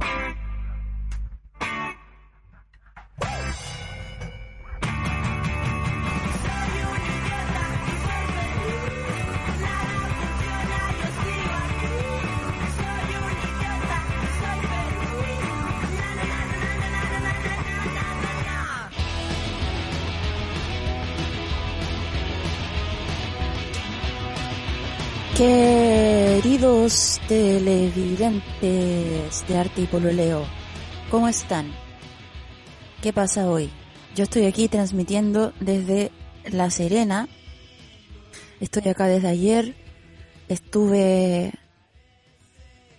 you Queridos televidentes de Arte y Pololeo, ¿cómo están? ¿Qué pasa hoy? Yo estoy aquí transmitiendo desde La Serena. Estoy acá desde ayer. Estuve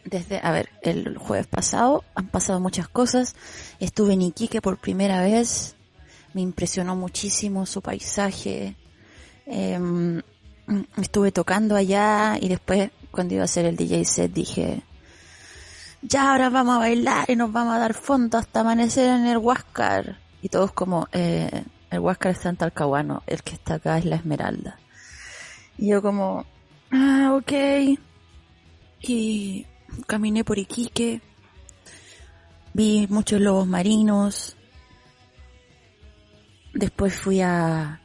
desde, a ver, el jueves pasado. Han pasado muchas cosas. Estuve en Iquique por primera vez. Me impresionó muchísimo su paisaje. Eh, estuve tocando allá y después cuando iba a hacer el DJ set dije, ya ahora vamos a bailar y nos vamos a dar fondo hasta amanecer en el Huáscar. Y todos como, eh, el Huáscar está en Talcahuano, el que está acá es la Esmeralda. Y yo como, ah, ok. Y caminé por Iquique, vi muchos lobos marinos. Después fui a...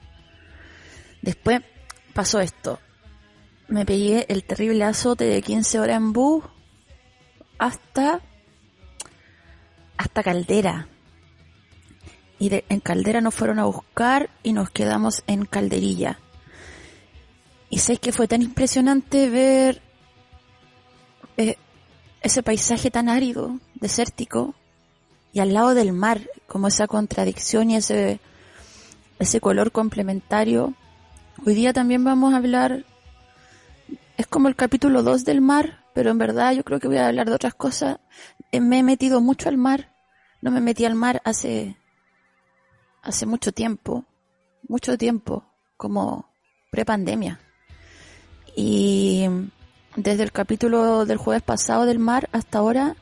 Después pasó esto. Me pegué el terrible azote de 15 horas en bus hasta hasta Caldera. Y de, en Caldera nos fueron a buscar y nos quedamos en Calderilla. Y sé que fue tan impresionante ver eh, ese paisaje tan árido, desértico, y al lado del mar, como esa contradicción y ese, ese color complementario Hoy día también vamos a hablar, es como el capítulo 2 del mar, pero en verdad yo creo que voy a hablar de otras cosas. Eh, me he metido mucho al mar, no me metí al mar hace, hace mucho tiempo, mucho tiempo, como prepandemia. Y desde el capítulo del jueves pasado del mar hasta ahora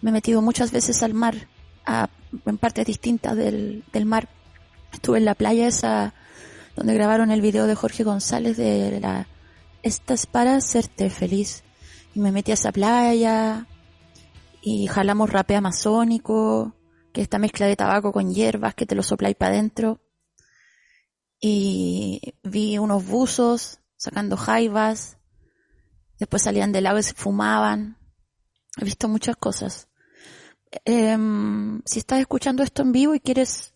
me he metido muchas veces al mar, a, en partes distintas del, del mar. Estuve en la playa esa donde grabaron el video de Jorge González de la Estás para hacerte feliz. Y me metí a esa playa y jalamos rapé amazónico, que es esta mezcla de tabaco con hierbas que te lo sopláis para adentro. Y vi unos buzos sacando jaivas, después salían del agua y se fumaban. He visto muchas cosas. Em, si estás escuchando esto en vivo y quieres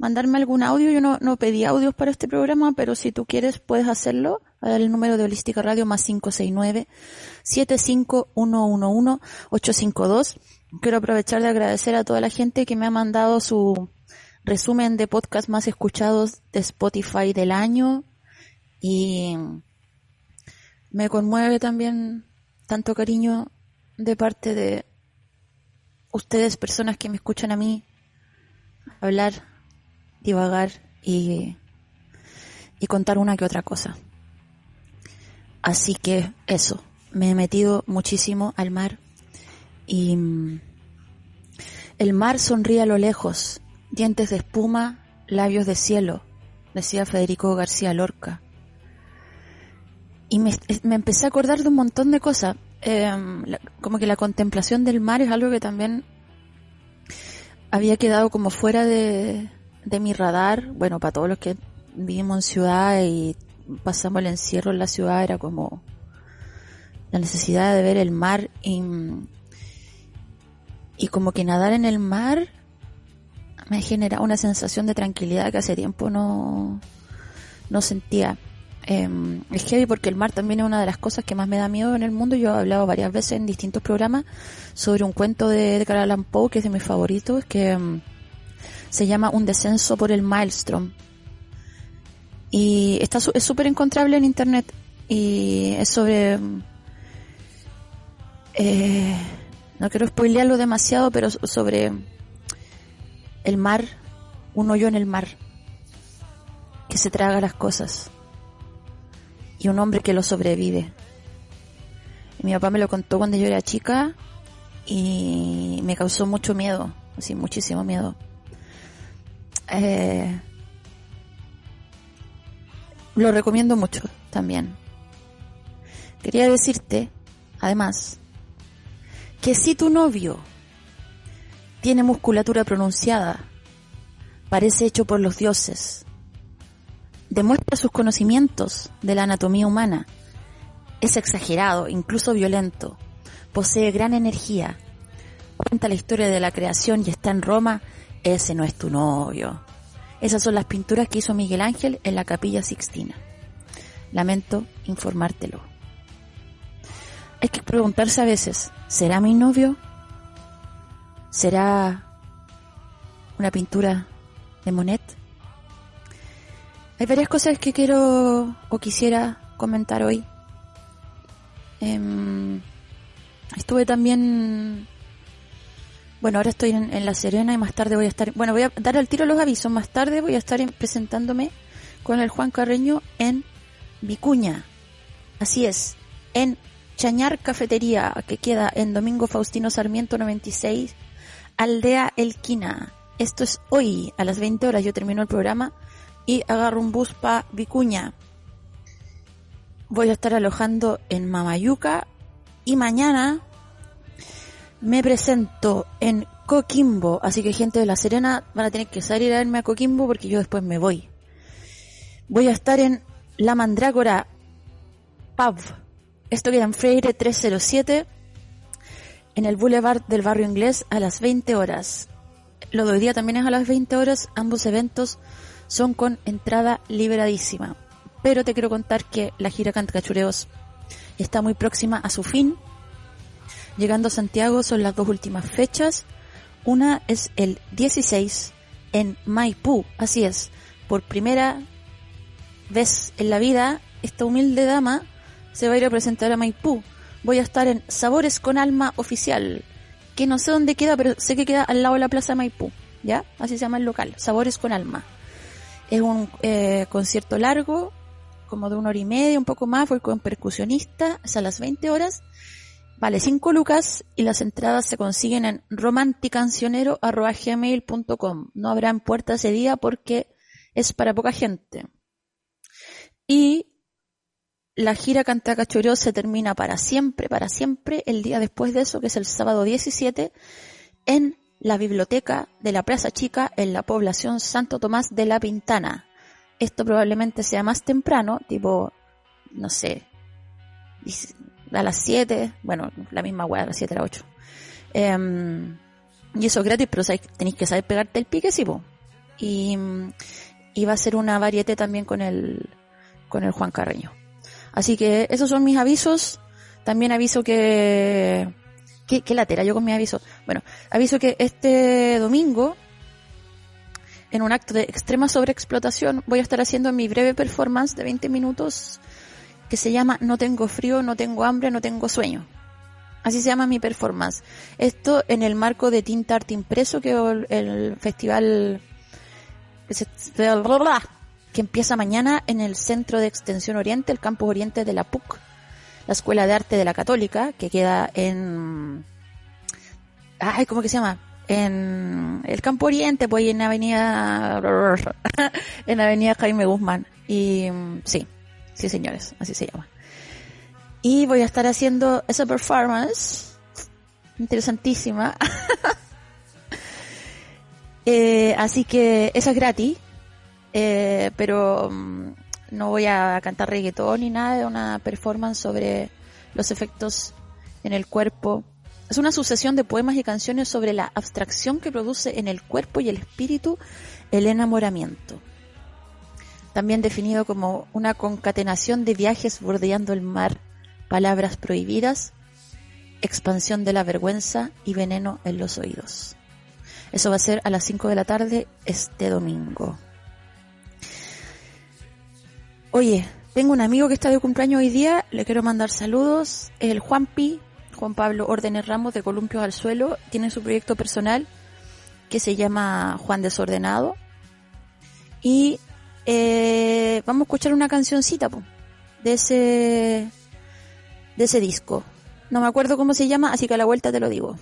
mandarme algún audio. Yo no, no pedí audios para este programa, pero si tú quieres puedes hacerlo. El número de Holística Radio más 569-75111-852. Quiero aprovechar de agradecer a toda la gente que me ha mandado su resumen de podcast más escuchados de Spotify del año. Y me conmueve también tanto cariño de parte de ustedes, personas que me escuchan a mí hablar divagar y, y contar una que otra cosa. Así que eso, me he metido muchísimo al mar y mm, el mar sonríe a lo lejos, dientes de espuma, labios de cielo, decía Federico García Lorca. Y me, me empecé a acordar de un montón de cosas, em, como que la contemplación del mar es algo que también había quedado como fuera de, de mi radar, bueno, para todos los que vivimos en ciudad y pasamos el encierro en la ciudad, era como la necesidad de ver el mar y, y como que nadar en el mar me genera una sensación de tranquilidad que hace tiempo no, no sentía. Eh, es heavy porque el mar también es una de las cosas que más me da miedo en el mundo. Yo he hablado varias veces en distintos programas sobre un cuento de, de Carl Poe, que es de mis favoritos, que em, se llama Un descenso por el Maelstrom. Y está, es súper encontrable en internet y es sobre eh, No quiero spoilearlo demasiado, pero sobre el mar, un hoyo en el mar, que se traga las cosas, y un hombre que lo sobrevive. Y mi papá me lo contó cuando yo era chica y me causó mucho miedo, así muchísimo miedo. Eh, lo recomiendo mucho también. Quería decirte, además, que si tu novio tiene musculatura pronunciada, parece hecho por los dioses, demuestra sus conocimientos de la anatomía humana, es exagerado, incluso violento, posee gran energía, cuenta la historia de la creación y está en Roma, ese no es tu novio. Esas son las pinturas que hizo Miguel Ángel en la capilla Sixtina. Lamento informártelo. Hay que preguntarse a veces, ¿será mi novio? ¿Será una pintura de Monet? Hay varias cosas que quiero o quisiera comentar hoy. Em, estuve también bueno, ahora estoy en, La Serena y más tarde voy a estar, bueno, voy a dar al tiro los avisos, más tarde voy a estar presentándome con el Juan Carreño en Vicuña. Así es, en Chañar Cafetería, que queda en Domingo Faustino Sarmiento 96, Aldea Elquina. Esto es hoy, a las 20 horas, yo termino el programa y agarro un bus para Vicuña. Voy a estar alojando en Mamayuca y mañana me presento en Coquimbo, así que gente de La Serena van a tener que salir a verme a Coquimbo porque yo después me voy. Voy a estar en La Mandrágora Pub. Esto queda en Freire 307, en el Boulevard del Barrio Inglés a las 20 horas. Lo de hoy día también es a las 20 horas. Ambos eventos son con entrada liberadísima. Pero te quiero contar que la gira Cantacachureos está muy próxima a su fin Llegando a Santiago son las dos últimas fechas. Una es el 16 en Maipú, así es. Por primera vez en la vida, esta humilde dama se va a ir a presentar a Maipú. Voy a estar en Sabores con Alma Oficial, que no sé dónde queda, pero sé que queda al lado de la Plaza Maipú, ¿ya? Así se llama el local, Sabores con Alma. Es un eh, concierto largo, como de una hora y media, un poco más, voy con percusionista, es a las 20 horas Vale 5 lucas y las entradas se consiguen en romanticancionero.gmail.com. No habrán puertas ese día porque es para poca gente. Y la gira Cantacachoreo se termina para siempre, para siempre, el día después de eso, que es el sábado 17, en la biblioteca de la Plaza Chica en la población Santo Tomás de la Pintana. Esto probablemente sea más temprano, tipo, no sé, a las 7, bueno, la misma weá, a las 7 a las 8. Em, y eso es gratis, pero tenéis que saber pegarte el pique, sí, Y, y va a ser una variete también con el, con el Juan Carreño. Así que esos son mis avisos. También aviso que, ¿qué, qué latera yo con mi aviso? Bueno, aviso que este domingo, en un acto de extrema sobreexplotación, voy a estar haciendo mi breve performance de 20 minutos que se llama No tengo frío, no tengo hambre, no tengo sueño. Así se llama mi performance. Esto en el marco de Tinta Arte Impreso, que es el festival que empieza mañana en el Centro de Extensión Oriente, el Campus Oriente de la PUC, la Escuela de Arte de la Católica, que queda en... Ay, ¿cómo que se llama? En el Campo Oriente, pues en Avenida... en Avenida Jaime Guzmán. Y sí, Sí, señores, así se llama. Y voy a estar haciendo esa performance interesantísima. eh, así que eso es gratis, eh, pero mm, no voy a cantar reggaetón ni nada, de una performance sobre los efectos en el cuerpo. Es una sucesión de poemas y canciones sobre la abstracción que produce en el cuerpo y el espíritu el enamoramiento también definido como una concatenación de viajes bordeando el mar, palabras prohibidas, expansión de la vergüenza y veneno en los oídos. Eso va a ser a las 5 de la tarde este domingo. Oye, tengo un amigo que está de cumpleaños hoy día, le quiero mandar saludos, el Juanpi, Juan Pablo Órdenes Ramos de Columpios al Suelo, tiene su proyecto personal que se llama Juan Desordenado. Y eh, vamos a escuchar una cancioncita de ese de ese disco. No me acuerdo cómo se llama, así que a la vuelta te lo digo.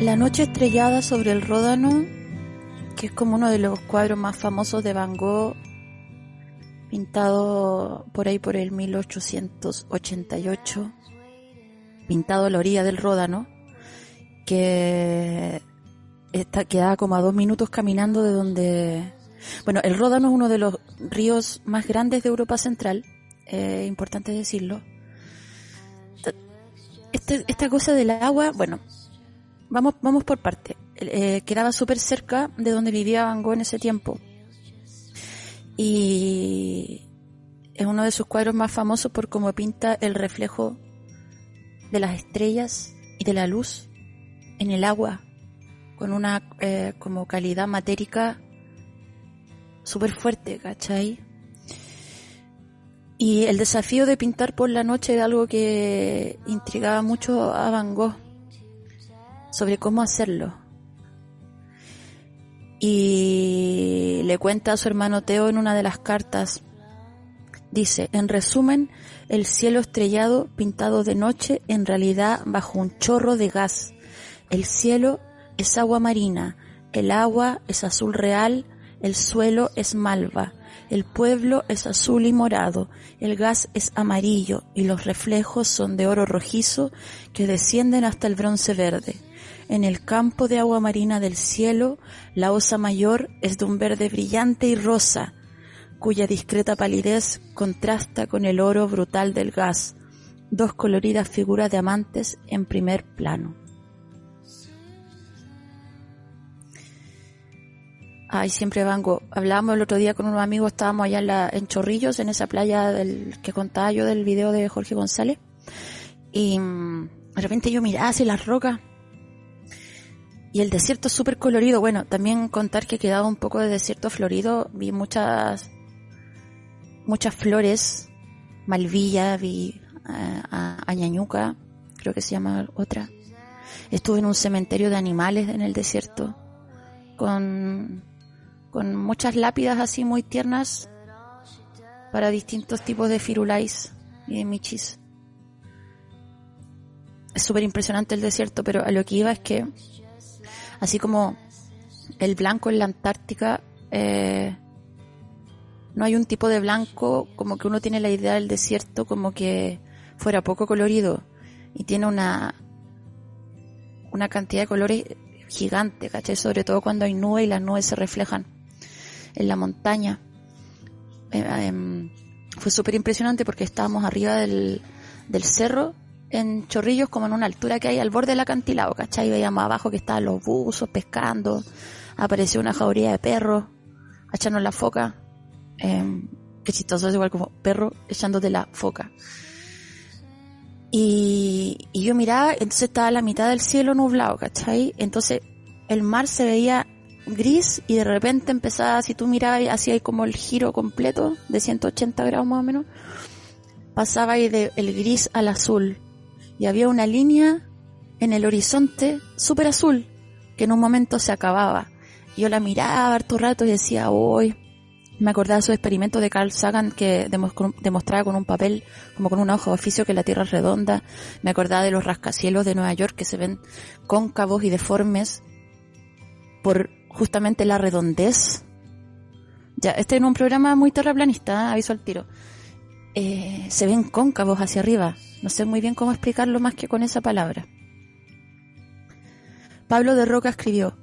La noche estrellada sobre el Ródano, que es como uno de los cuadros más famosos de Van Gogh, pintado por ahí por el 1888, pintado a la orilla del Ródano, que está, queda como a dos minutos caminando de donde... Bueno, el Ródano es uno de los ríos más grandes de Europa Central, importante decirlo. Este, esta cosa del agua, bueno, vamos, vamos por parte. Eh, quedaba súper cerca de donde vivía Van Gogh en ese tiempo. Y es uno de sus cuadros más famosos por cómo pinta el reflejo de las estrellas y de la luz en el agua, con una eh, como calidad matérica súper fuerte, ¿cachai? Y el desafío de pintar por la noche era algo que intrigaba mucho a Van Gogh sobre cómo hacerlo. Y le cuenta a su hermano Teo en una de las cartas, dice, en resumen, el cielo estrellado pintado de noche en realidad bajo un chorro de gas. El cielo es agua marina, el agua es azul real, el suelo es malva, el pueblo es azul y morado, el gas es amarillo y los reflejos son de oro rojizo que descienden hasta el bronce verde. En el campo de agua marina del cielo, la osa mayor es de un verde brillante y rosa, cuya discreta palidez contrasta con el oro brutal del gas. dos coloridas figuras de amantes en primer plano. Ay, siempre vango. Hablábamos el otro día con unos amigos, estábamos allá en, Chorrillos, en esa playa que contaba yo del video de Jorge González. Y mm, de repente yo miraba hacia las rocas y el desierto es súper colorido. Bueno, también contar que quedaba un poco de desierto florido. Vi muchas, muchas flores, malvilla, vi eh, a, a, creo que se llama otra. Estuve en un cementerio de animales en el desierto con con muchas lápidas así muy tiernas para distintos tipos de firulais y de michis. Es súper impresionante el desierto, pero a lo que iba es que, así como el blanco en la Antártica, eh, no hay un tipo de blanco como que uno tiene la idea del desierto como que fuera poco colorido y tiene una una cantidad de colores gigante, ¿cachai? Sobre todo cuando hay nubes y las nubes se reflejan en la montaña. Eh, em, fue súper impresionante porque estábamos arriba del, del cerro en Chorrillos como en una altura que hay al borde del acantilado, ¿cachai? Veíamos abajo que estaban los buzos pescando, apareció una jauría de perros, echando la foca, eh, chistoso, es igual como perro echándote la foca. Y, y yo miraba, entonces estaba la mitad del cielo nublado, ¿cachai? Entonces el mar se veía gris y de repente empezaba, si tú mirabas hay como el giro completo de 180 grados más o menos, pasaba ahí del gris al azul y había una línea en el horizonte súper azul que en un momento se acababa. Yo la miraba harto rato y decía, hoy me acordaba de su experimento de Carl Sagan que demostraba con un papel, como con una hoja de oficio que la Tierra es redonda. Me acordaba de los rascacielos de Nueva York que se ven cóncavos y deformes por justamente la redondez. Ya, este es un programa muy terraplanista, ¿eh? aviso al tiro. Eh, se ven cóncavos hacia arriba. No sé muy bien cómo explicarlo más que con esa palabra. Pablo de Roca escribió,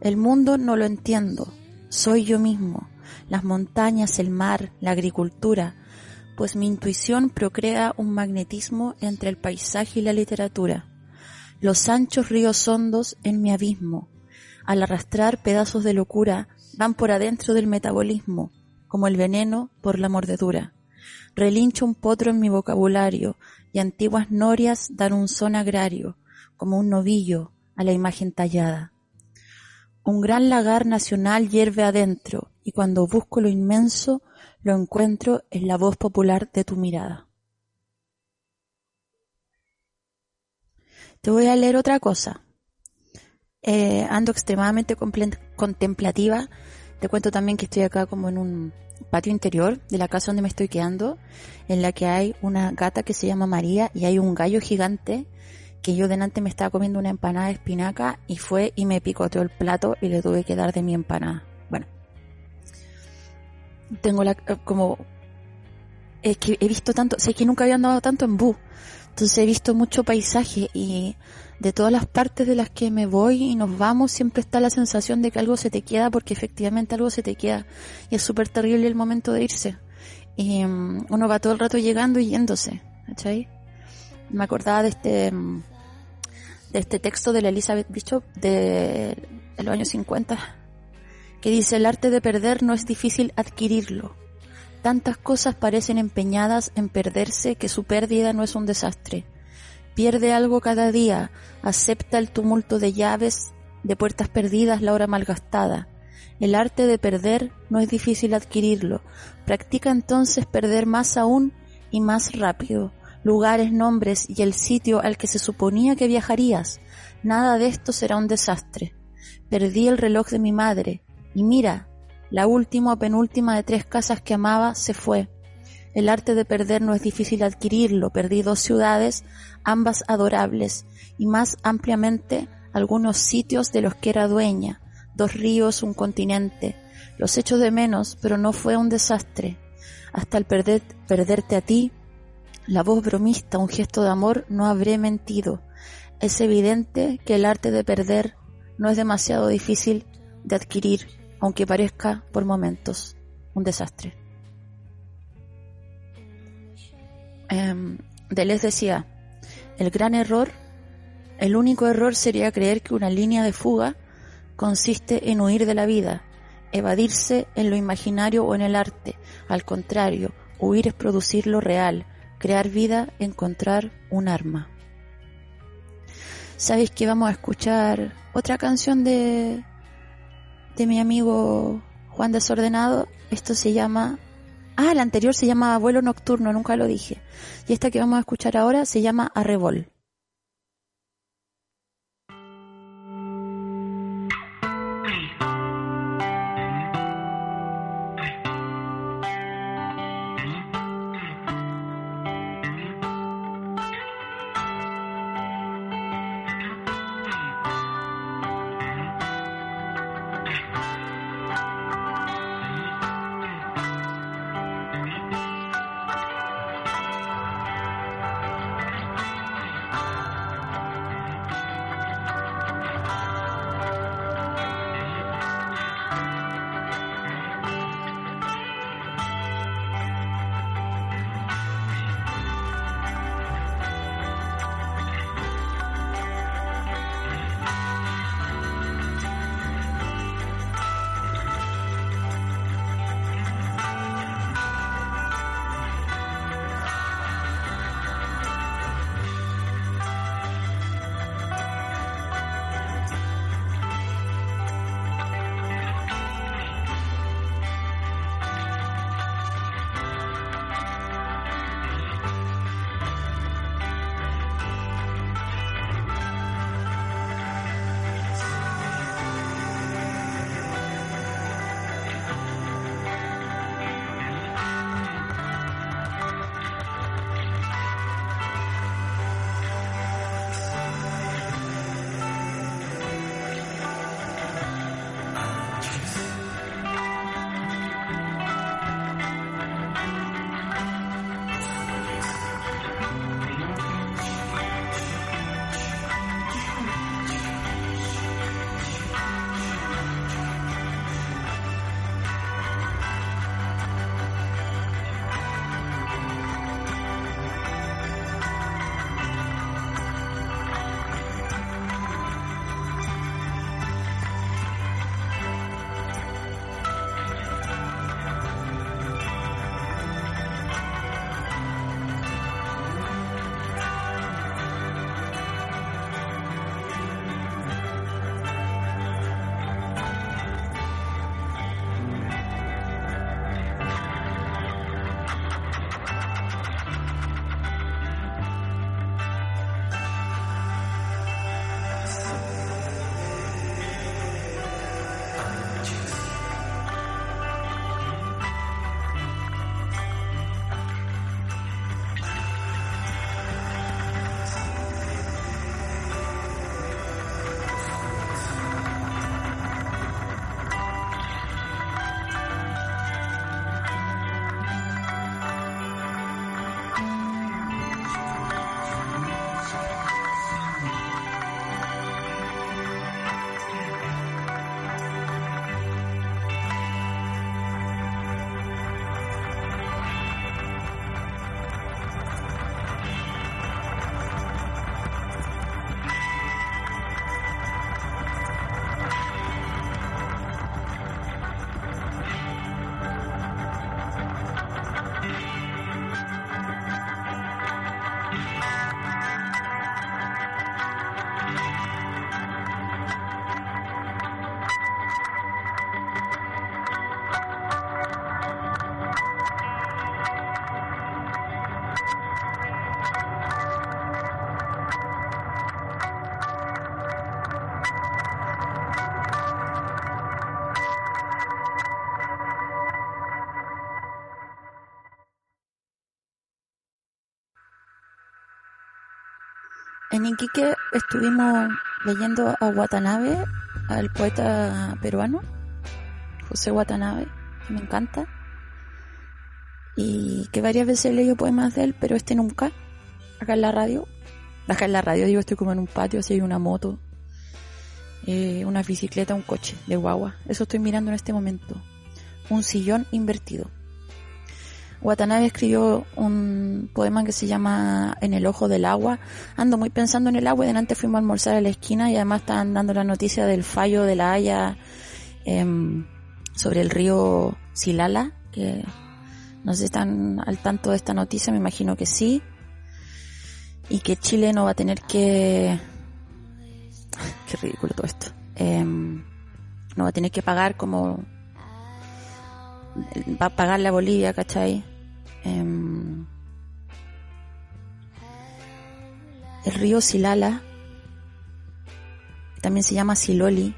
El mundo no lo entiendo, soy yo mismo, las montañas, el mar, la agricultura, pues mi intuición procrea un magnetismo entre el paisaje y la literatura. Los anchos ríos hondos en mi abismo, al arrastrar pedazos de locura, van por adentro del metabolismo, como el veneno por la mordedura. Relincho un potro en mi vocabulario, y antiguas norias dan un son agrario, como un novillo a la imagen tallada. Un gran lagar nacional hierve adentro, y cuando busco lo inmenso, lo encuentro en la voz popular de tu mirada. Te voy a leer otra cosa. Eh, ando extremadamente contemplativa. Te cuento también que estoy acá como en un patio interior de la casa donde me estoy quedando, en la que hay una gata que se llama María y hay un gallo gigante que yo delante me estaba comiendo una empanada de espinaca y fue y me picoteó el plato y le tuve que dar de mi empanada. Bueno, tengo la eh, como es que he visto tanto, sé que nunca había andado tanto en bus, entonces he visto mucho paisaje y de todas las partes de las que me voy y nos vamos, siempre está la sensación de que algo se te queda porque efectivamente algo se te queda. Y es súper terrible el momento de irse. Y mm, uno va todo el rato llegando y yéndose. ¿Cachai? Me acordaba de este, mm, de este texto de la Elizabeth Bishop de, los años 50 que dice el arte de perder no es difícil adquirirlo. Tantas cosas parecen empeñadas en perderse que su pérdida no es un desastre Pierde algo cada día, acepta el tumulto de llaves, de puertas perdidas, la hora malgastada. El arte de perder no es difícil adquirirlo. Practica entonces perder más aún y más rápido. Lugares, nombres y el sitio al que se suponía que viajarías. Nada de esto será un desastre. Perdí el reloj de mi madre. Y mira, la última o penúltima de tres casas que amaba se fue. El arte de perder no es difícil adquirirlo. Perdí dos ciudades, ambas adorables, y más ampliamente algunos sitios de los que era dueña, dos ríos, un continente. Los echo de menos, pero no fue un desastre. Hasta el perder, perderte a ti, la voz bromista, un gesto de amor, no habré mentido. Es evidente que el arte de perder no es demasiado difícil de adquirir, aunque parezca por momentos un desastre. Em, Deleuze decía, el gran error, el único error sería creer que una línea de fuga consiste en huir de la vida, evadirse en lo imaginario o en el arte. Al contrario, huir es producir lo real, crear vida, encontrar un arma. ¿Sabéis que vamos a escuchar otra canción de, de mi amigo Juan Desordenado? Esto se llama... Ah, la anterior se llama Vuelo Nocturno, nunca lo dije. Y esta que vamos a escuchar ahora se llama Arrebol. En Iquique estuvimos leyendo a Watanabe, al poeta peruano, José Watanabe, que me encanta, y que varias veces he leído poemas de él, pero este nunca, acá en la radio. Acá en la radio, digo, estoy como en un patio, así hay una moto, eh, una bicicleta, un coche de guagua. Eso estoy mirando en este momento. Un sillón invertido. Watanabe escribió un poema que se llama En el ojo del agua. Ando muy pensando en el agua y delante fuimos a almorzar a la esquina y además estaban dando la noticia del fallo de la Haya em, sobre el río Silala, que no sé si están al tanto de esta noticia, me imagino que sí. Y que Chile no va a tener que... Qué ridículo todo esto. Em, no va a tener que pagar como va a pagarle a Bolivia, ¿cachai? Em, el río Silala, también se llama Siloli,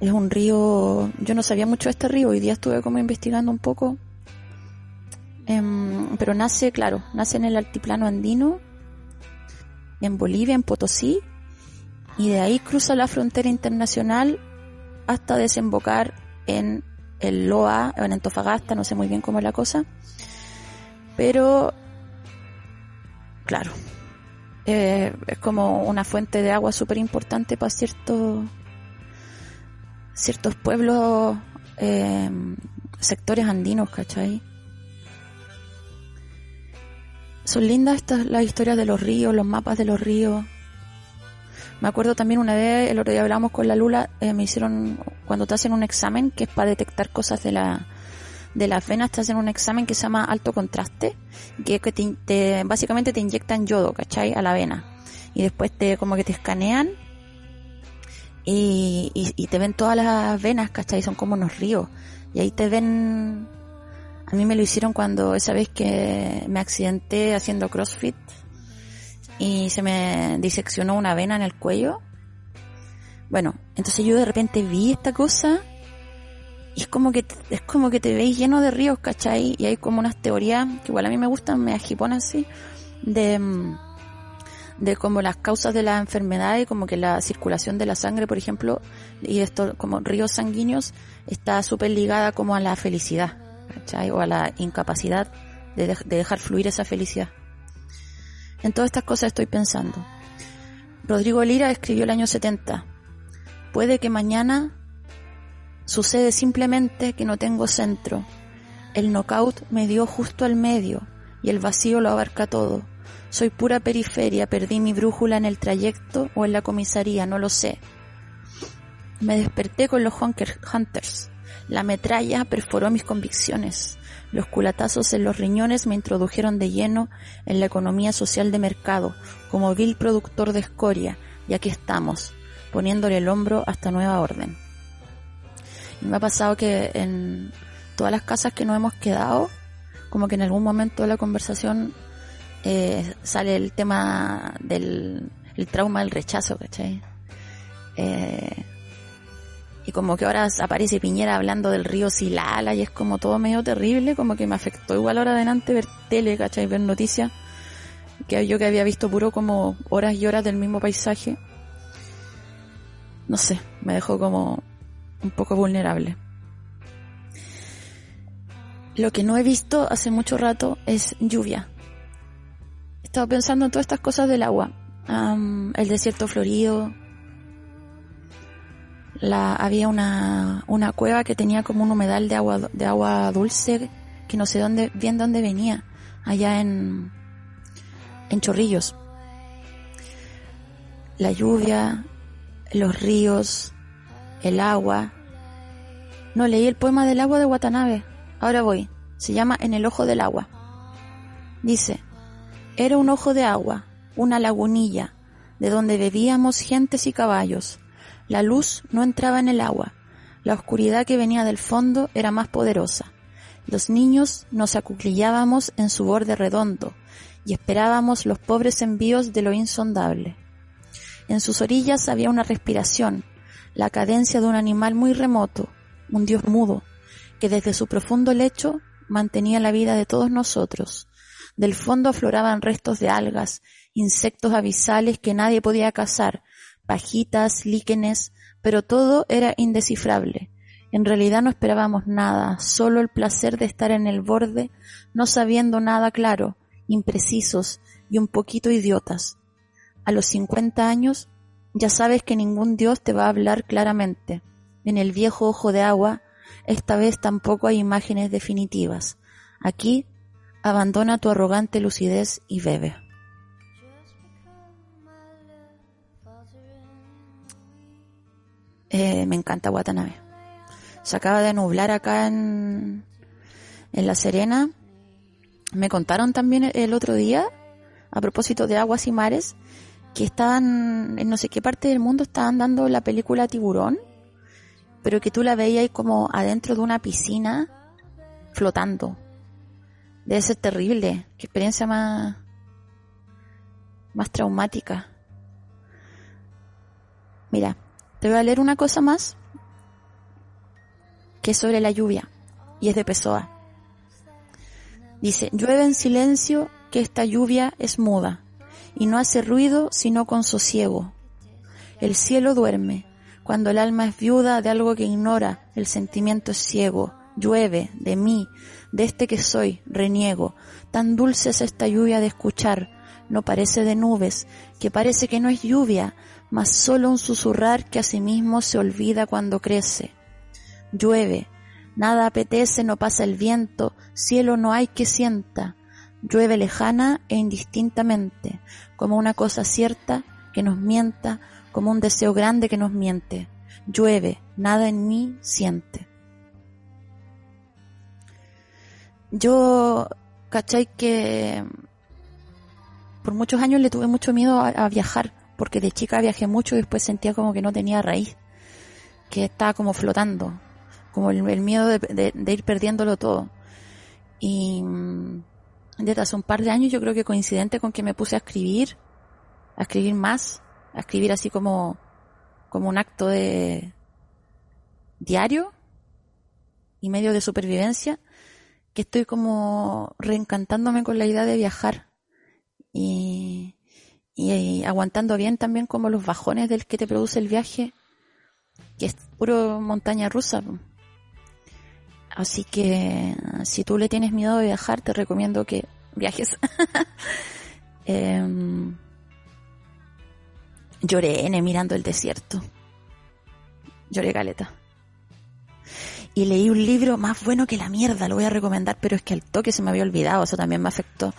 es un río, yo no sabía mucho de este río, hoy día estuve como investigando un poco, em, pero nace, claro, nace en el altiplano andino, en Bolivia, en Potosí, y de ahí cruza la frontera internacional hasta desembocar en el Loa, en Antofagasta, no sé muy bien cómo es la cosa. Pero, claro, eh, es como una fuente de agua súper importante para ciertos, ciertos pueblos, eh, sectores andinos, ¿cachai? Son lindas estas las historias de los ríos, los mapas de los ríos. Me acuerdo también una vez, el otro día hablamos con la Lula, eh, me hicieron, cuando te hacen un examen, que es para detectar cosas de la, de las venas, te hacen un examen que se llama alto contraste, que, que te, básicamente te inyectan yodo, ¿cachai? A la vena. Y después te, como que te escanean y, y, y te ven todas las venas, ¿cachai? Son como unos ríos. Y ahí te ven, a mí me lo hicieron cuando esa vez que me accidenté haciendo CrossFit y se me diseccionó una vena en el cuello. Bueno, entonces yo de repente vi esta cosa y es como que es como que te veis lleno de ríos, ¿cachai? Y hay como unas teorías que igual a mí me gustan, me agiponan así, de, mm, de como las causas de la enfermedad y como que la circulación de la sangre, por ejemplo, y esto como ríos sanguíneos está súper ligada como a la felicidad, ¿cachai? O a la incapacidad de, de dejar fluir esa felicidad. En todas estas cosas estoy pensando. Rodrigo Lira escribió el año 70. Puede que mañana sucede simplemente que no tengo centro. El knockout me dio justo al medio y el vacío lo abarca todo. Soy pura periferia, perdí mi brújula en el trayecto o en la comisaría, no lo sé. Me desperté con los Hunters. La metralla perforó mis convicciones. Los culatazos en los riñones me introdujeron de lleno en la economía social de mercado, como vil productor de escoria, y aquí estamos, poniéndole el hombro hasta nueva orden. Y me ha pasado que en todas las casas que nos hemos quedado, como que en algún momento de la conversación eh, sale el tema del el trauma del rechazo, ¿cachai? Eh, y como que ahora aparece Piñera hablando del río Silala y es como todo medio terrible, como que me afectó igual ahora adelante ver tele, ¿cachai? Ver noticias, que yo que había visto puro como horas y horas del mismo paisaje. No sé, me dejó como un poco vulnerable. Lo que no he visto hace mucho rato es lluvia. He estado pensando en todas estas cosas del agua. el desierto florido, la, había una, una cueva que tenía como un humedal de agua, de agua dulce que no sé dónde, bien dónde venía, allá en, en Chorrillos. La lluvia, los ríos, el agua. No, leí el poema del agua de Watanabe. Ahora voy. Se llama En el ojo del agua. Dice, era un ojo de agua, una lagunilla, de donde bebíamos gentes y caballos la luz no entraba en el agua. La oscuridad que venía del fondo era más poderosa. Los niños nos acuclillábamos en su borde redondo y esperábamos los pobres envíos de lo insondable. En sus orillas había una respiración, la cadencia de un animal muy remoto, un dios mudo, que desde su profundo lecho mantenía la vida de todos nosotros. Del fondo afloraban restos de algas, insectos abisales que nadie podía cazar, pajitas, líquenes, pero todo era indescifrable. En realidad no esperábamos nada, solo el placer de estar en el borde, no sabiendo nada claro, imprecisos y un poquito idiotas. A los cincuenta años ya sabes que ningún Dios te va a hablar claramente. En el viejo ojo de agua esta vez tampoco hay imágenes definitivas. Aquí, abandona tu arrogante lucidez y bebe. Eh, me encanta Watanabe. Se acaba de nublar acá en, en La Serena. Me contaron también el otro día, a propósito de aguas y mares, que estaban, en no sé qué parte del mundo estaban dando la película Tiburón, pero que tú la veías como adentro de una piscina flotando. Debe ser terrible. Qué experiencia más, más traumática. Mira, te voy a leer una cosa más que es sobre la lluvia y es de Pessoa. Dice, llueve en silencio que esta lluvia es muda y no hace ruido sino con sosiego. El cielo duerme, cuando el alma es viuda de algo que ignora, el sentimiento es ciego. Llueve de mí, de este que soy, reniego. Tan dulce es esta lluvia de escuchar, no parece de nubes, que parece que no es lluvia, mas solo un susurrar que a sí mismo se olvida cuando crece. Llueve, nada apetece, no pasa el viento, cielo no hay que sienta, llueve lejana e indistintamente, como una cosa cierta que nos mienta, como un deseo grande que nos miente. Llueve, nada en mí siente. Yo, ¿cachai? Que por muchos años le tuve mucho miedo a, viajar, porque de chica viajé mucho y después sentía como que no tenía raíz, que estaba como flotando, como el, miedo de, de, ir perdiéndolo todo. Y desde hace un par de años yo creo que coincidente con que me puse a escribir, a escribir más, a escribir así como, como un acto de diario y medio de supervivencia, que estoy como reencantándome con la idea de viajar y, y, aguantando bien también como los bajones del que te produce el viaje, que es puro montaña rusa. Así que si tú le tienes miedo de viajar, te recomiendo que viajes. Em, lloré en mirando el desierto. Lloré caleta. Y leí un libro más bueno que la mierda, lo voy a recomendar, pero es que al toque se me había olvidado, eso también me afectó.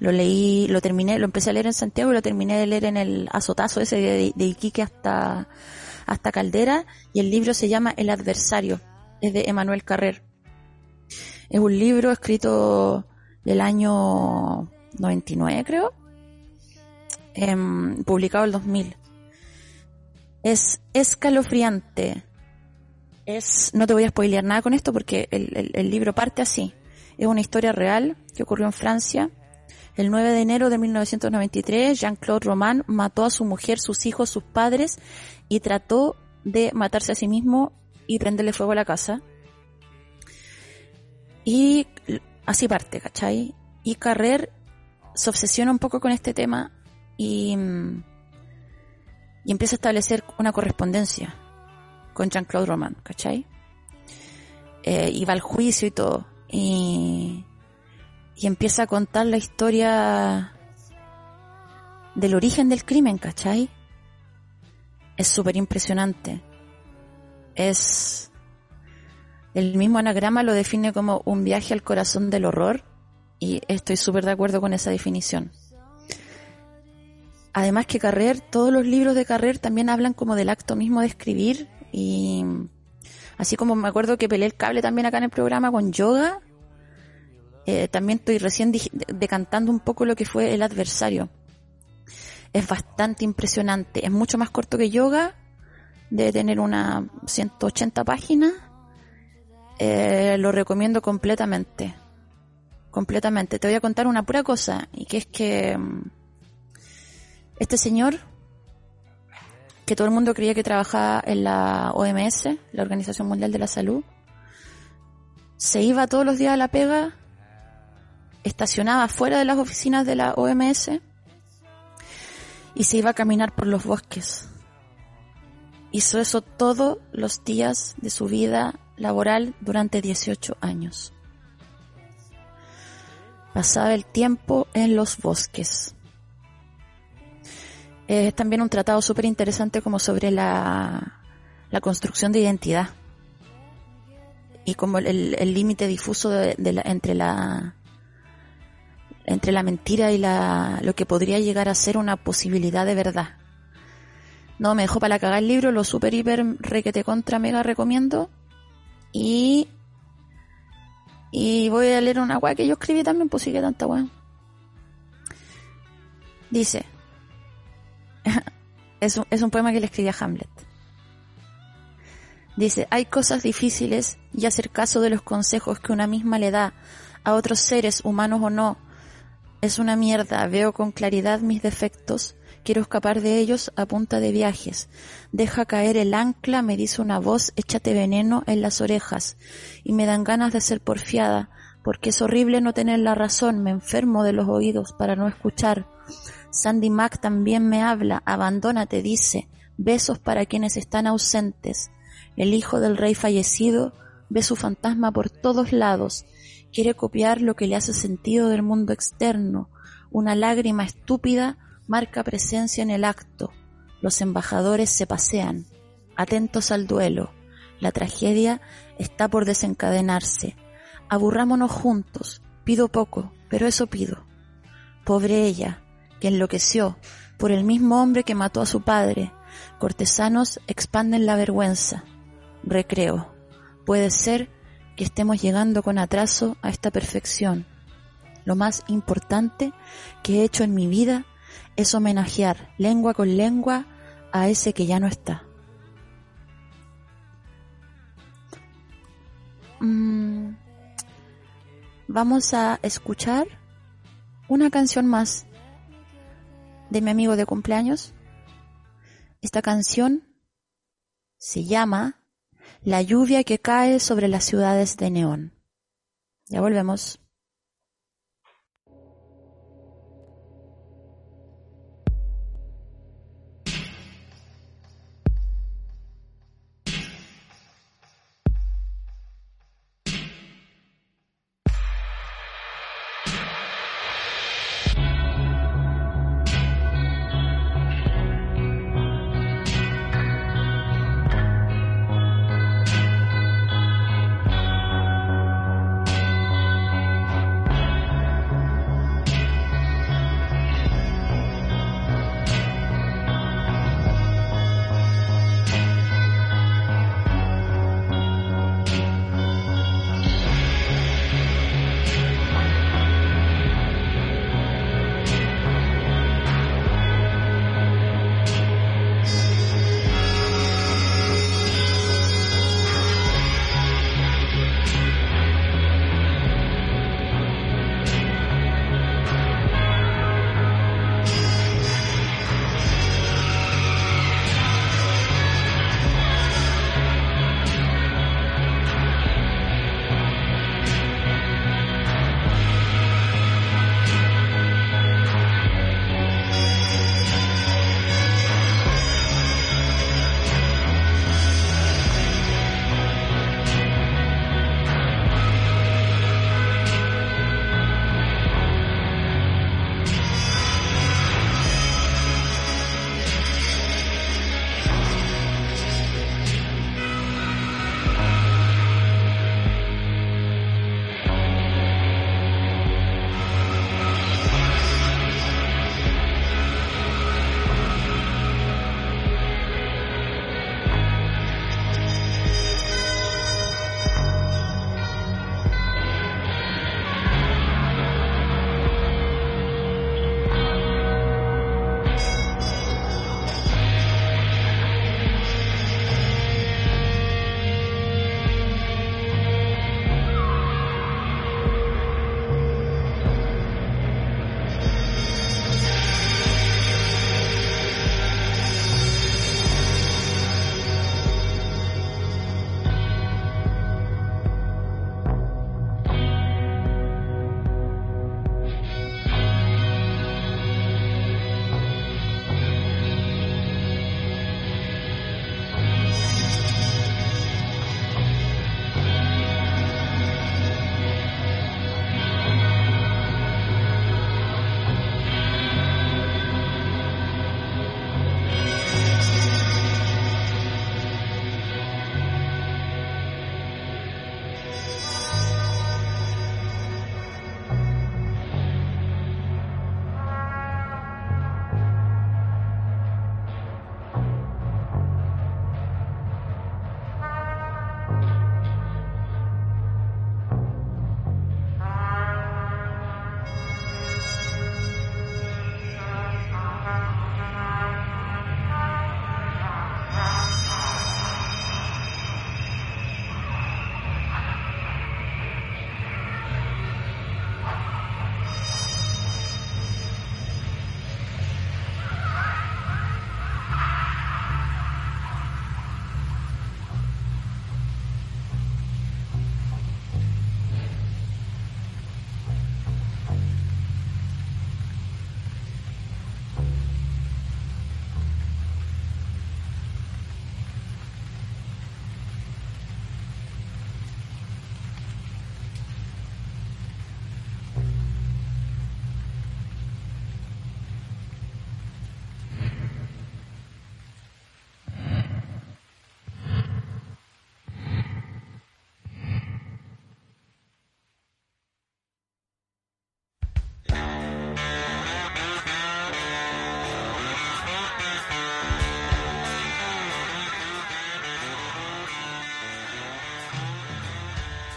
Lo leí, lo terminé, lo empecé a leer en Santiago y lo terminé de leer en el azotazo ese de, Iquique hasta, hasta Caldera, y el libro se llama El adversario, es de Emanuel Carrer. Es un libro escrito del año 99, creo, em, publicado el 2000. Es escalofriante. Es, no te voy a spoilear nada con esto porque el, el libro parte así. Es una historia real que ocurrió en Francia. El 9 de enero de 1993, Jean-Claude Roman mató a su mujer, sus hijos, sus padres y trató de matarse a sí mismo y prenderle fuego a la casa. Y así parte, ¿cachai? Y Carrer se obsesiona un poco con este tema y, y empieza a establecer una correspondencia con Jean-Claude Roman, ¿cachai? Eh, y va al juicio y todo. Y, y empieza a contar la historia del origen del crimen, ¿cachai? Es súper impresionante. Es el mismo anagrama lo define como un viaje al corazón del horror y estoy súper de acuerdo con esa definición. Además que Carrer, todos los libros de Carrer también hablan como del acto mismo de escribir y así como me acuerdo que peleé el cable también acá en el programa con yoga, eh, también estoy recién decantando un poco lo que fue el adversario. Es bastante impresionante, es mucho más corto que yoga, debe tener unas 180 páginas eh, lo recomiendo completamente. Completamente. Te voy a contar una pura cosa, y que es que mm, este señor, que todo el mundo creía que trabajaba en la OMS, la Organización Mundial de la Salud, se iba todos los días a la pega, estacionaba fuera de las oficinas de la OMS y se iba a caminar por los bosques. Hizo eso todos los días de su vida laboral durante 18 años. Pasaba el tiempo en los bosques. Es también un tratado súper interesante como sobre la, la construcción de identidad. y como el límite difuso de, la, entre la entre la mentira y la, lo que podría llegar a ser una posibilidad de verdad. No, me dejó para la el libro, lo super hiper requete contra mega recomiendo. Y. Y voy a leer una weá que yo escribí también, pues sí que tanta weá. Dice. es, un, es un poema que le escribí a Hamlet. Dice, hay cosas difíciles y hacer caso de los consejos que una misma le da a otros seres, humanos o no, es una mierda, veo con claridad mis defectos, quiero escapar de ellos a punta de viajes. Deja caer el ancla, me dice una voz, échate veneno en las orejas. Y me dan ganas de ser porfiada, porque es horrible no tener la razón, me enfermo de los oídos para no escuchar. Sandy Mac también me habla, abandónate, dice, besos para quienes están ausentes. El hijo del rey fallecido ve su fantasma por todos lados Quiere copiar lo que le hace sentido del mundo externo. Una lágrima estúpida marca presencia en el acto. Los embajadores se pasean, atentos al duelo. La tragedia está por desencadenarse. Aburrámonos juntos. Pido poco, pero eso pido. Pobre ella, que enloqueció por el mismo hombre que mató a su padre. Cortesanos expanden la vergüenza. Recreo. Puede ser que estemos llegando con atraso a esta perfección. Lo más importante que he hecho en mi vida es homenajear lengua con lengua a ese que ya no está. Mm, vamos a escuchar una canción más de mi amigo de cumpleaños. Esta canción se llama la lluvia que cae sobre las ciudades de neón. Ya volvemos.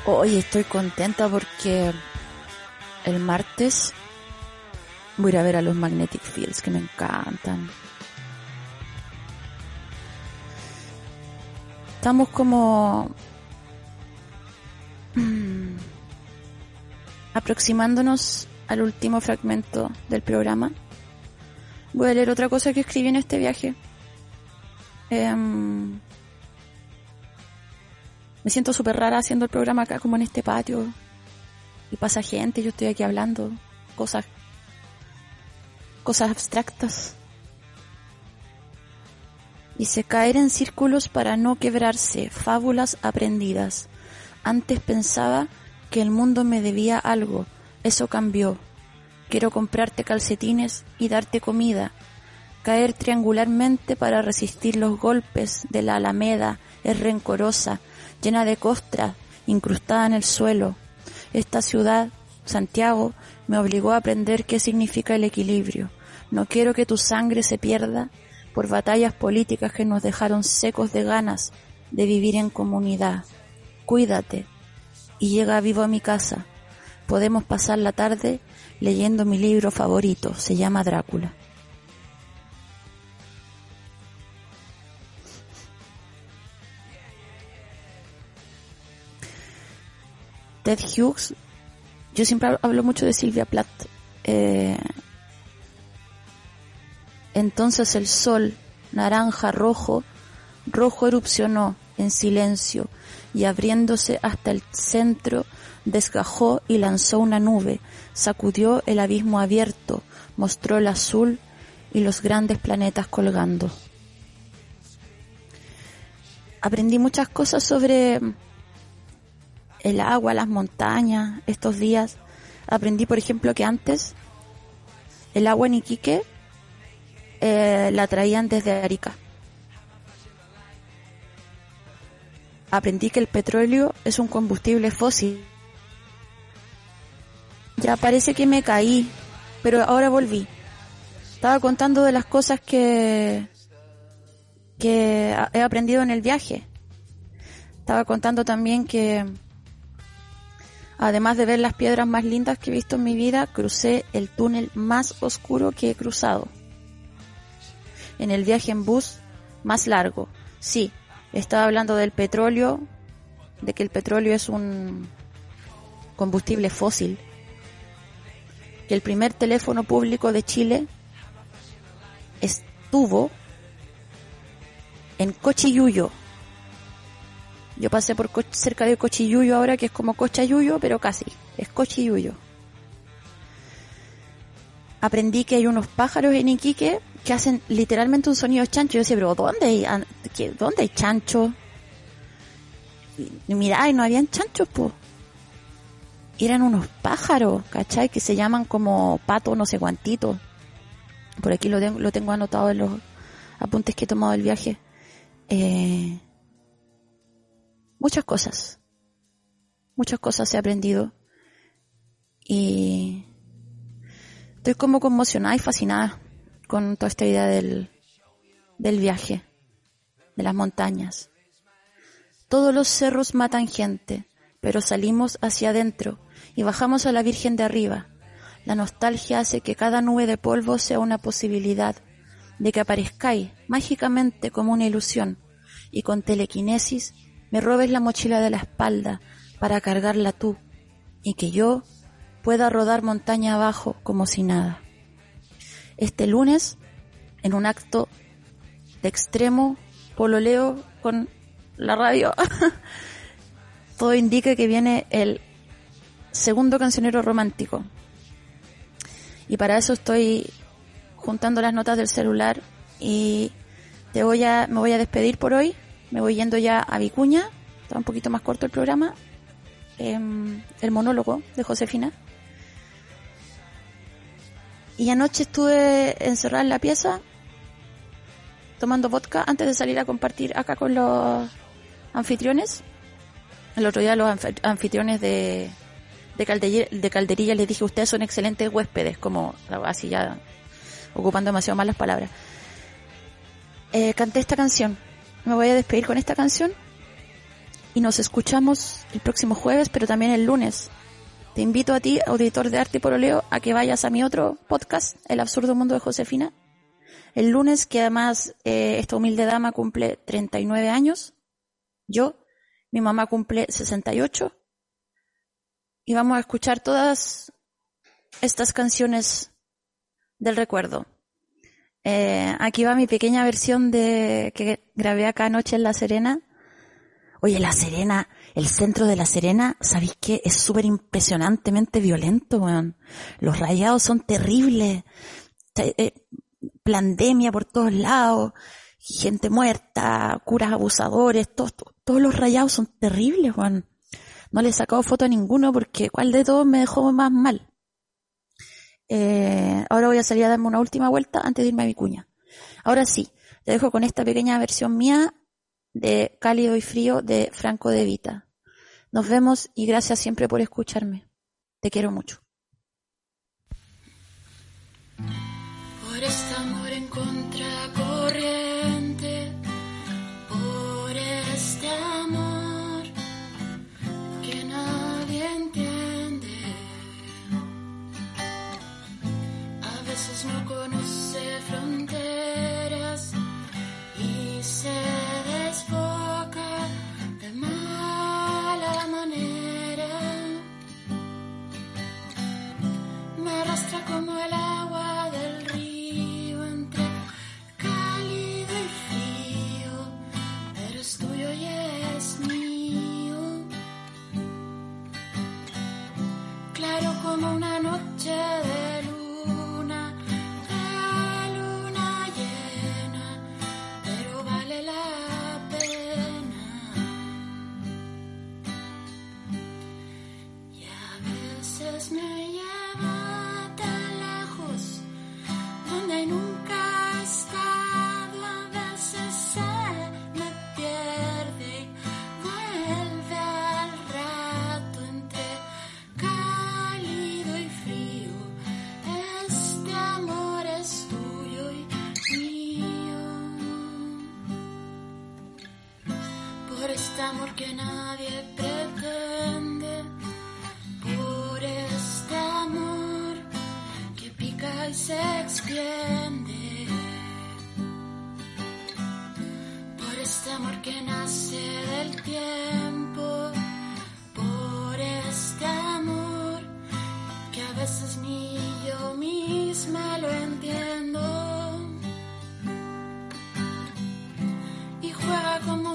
Hoy estoy contenta porque el martes voy a ir a ver a los Magnetic Fields que me encantan. Estamos como mm, aproximándonos al último fragmento del programa. Voy a leer otra cosa que escribí en este viaje. Em, me siento súper rara haciendo el programa acá como en este patio. Y pasa gente, yo estoy aquí hablando cosas, cosas abstractas. Dice, caer en círculos para no quebrarse, fábulas aprendidas. Antes pensaba que el mundo me debía algo, eso cambió. Quiero comprarte calcetines y darte comida, caer triangularmente para resistir los golpes de la alameda es rencorosa, llena de costras, incrustada en el suelo. Esta ciudad, Santiago, me obligó a aprender qué significa el equilibrio. No quiero que tu sangre se pierda por batallas políticas que nos dejaron secos de ganas de vivir en comunidad. Cuídate y llega vivo a mi casa. Podemos pasar la tarde leyendo mi libro favorito, se llama Drácula. Ted Hughes, yo siempre hablo mucho de Silvia Plath. Eh, entonces el sol, naranja, rojo, rojo erupcionó en silencio y abriéndose hasta el centro, desgajó y lanzó una nube, sacudió el abismo abierto, mostró el azul y los grandes planetas colgando. Aprendí muchas cosas sobre el agua, las montañas, estos días. Aprendí, por ejemplo, que antes el agua en Iquique eh, la traían desde Arica. Aprendí que el petróleo es un combustible fósil. Ya parece que me caí, pero ahora volví. Estaba contando de las cosas que que he aprendido en el viaje. Estaba contando también que Además de ver las piedras más lindas que he visto en mi vida, crucé el túnel más oscuro que he cruzado. En el viaje en bus más largo. Sí, estaba hablando del petróleo, de que el petróleo es un combustible fósil. Que el primer teléfono público de Chile estuvo en Cochiyuyo, yo pasé por cerca de Cochiyuyo ahora, que es como Cochayuyo, pero casi, es Cochiyuyo. Aprendí que hay unos pájaros en Iquique que hacen literalmente un sonido chancho. Yo decía, pero ¿dónde hay, ¿dónde hay chancho? Y mira, no habían chanchos, pues. Eran unos pájaros, ¿cachai? Que se llaman como pato no sé cuantito. Por aquí lo, tengo, lo tengo anotado en los apuntes que he tomado del viaje. Eh, muchas cosas. Muchas cosas he aprendido. Y estoy como conmocionada y fascinada con toda esta idea del, del viaje, de las montañas. Todos los cerros matan gente, pero salimos hacia adentro y bajamos a la Virgen de arriba. La nostalgia hace que cada nube de polvo sea una posibilidad de que aparezcáis mágicamente como una ilusión y con telequinesis me robes la mochila de la espalda para cargarla tú y que yo pueda rodar montaña abajo como si nada. Este lunes, en un acto de extremo pololeo con la radio, todo indica que viene el segundo cancionero romántico. Y para eso estoy juntando las notas del celular y te voy a, me voy a despedir por hoy me voy yendo ya a Vicuña, está un poquito más corto el programa, em, el monólogo de Josefina. Y anoche estuve encerrada en la pieza, tomando vodka antes de salir a compartir acá con los anfitriones. El otro día los anfitriones de, de, Calderilla, de Calderilla les dije, ustedes son excelentes huéspedes, como así ya ocupando demasiado mal las palabras. Eh, canté esta canción me voy a despedir con esta canción. y nos escuchamos el próximo jueves, pero también el lunes. Te invito a ti, auditor de arte y poroleo, a que vayas a mi otro podcast, El absurdo mundo de Josefina. El lunes, que además eh, esta humilde dama cumple 39 años. Yo, mi mamá cumple 68. Y vamos a escuchar todas estas canciones del recuerdo. Eh, aquí va mi pequeña versión de que grabé acá anoche en La Serena. Oye, La Serena, el centro de La Serena, ¿sabéis qué? Es súper impresionantemente violento, weón. Los rayados son terribles. Eh, pandemia por todos lados, gente muerta, curas abusadores, todos, todos los rayados son terribles, weón. No le he sacado foto a ninguno porque cuál de todos me dejó más mal. Eh, ahora voy a salir a darme una última vuelta antes de irme a mi cuña. Ahora sí, te dejo con esta pequeña versión mía de Cálido y Frío de Franco de Vita. Nos vemos y gracias siempre por escucharme. Te quiero mucho. Por este no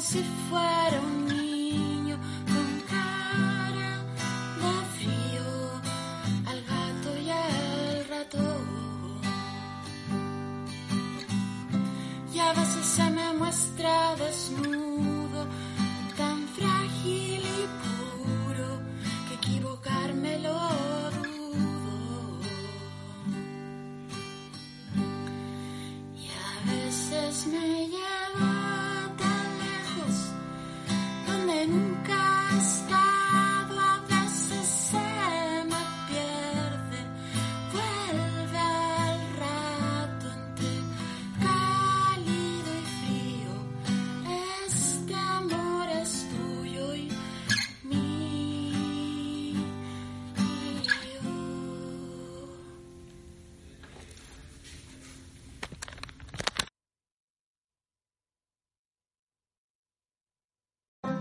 juega como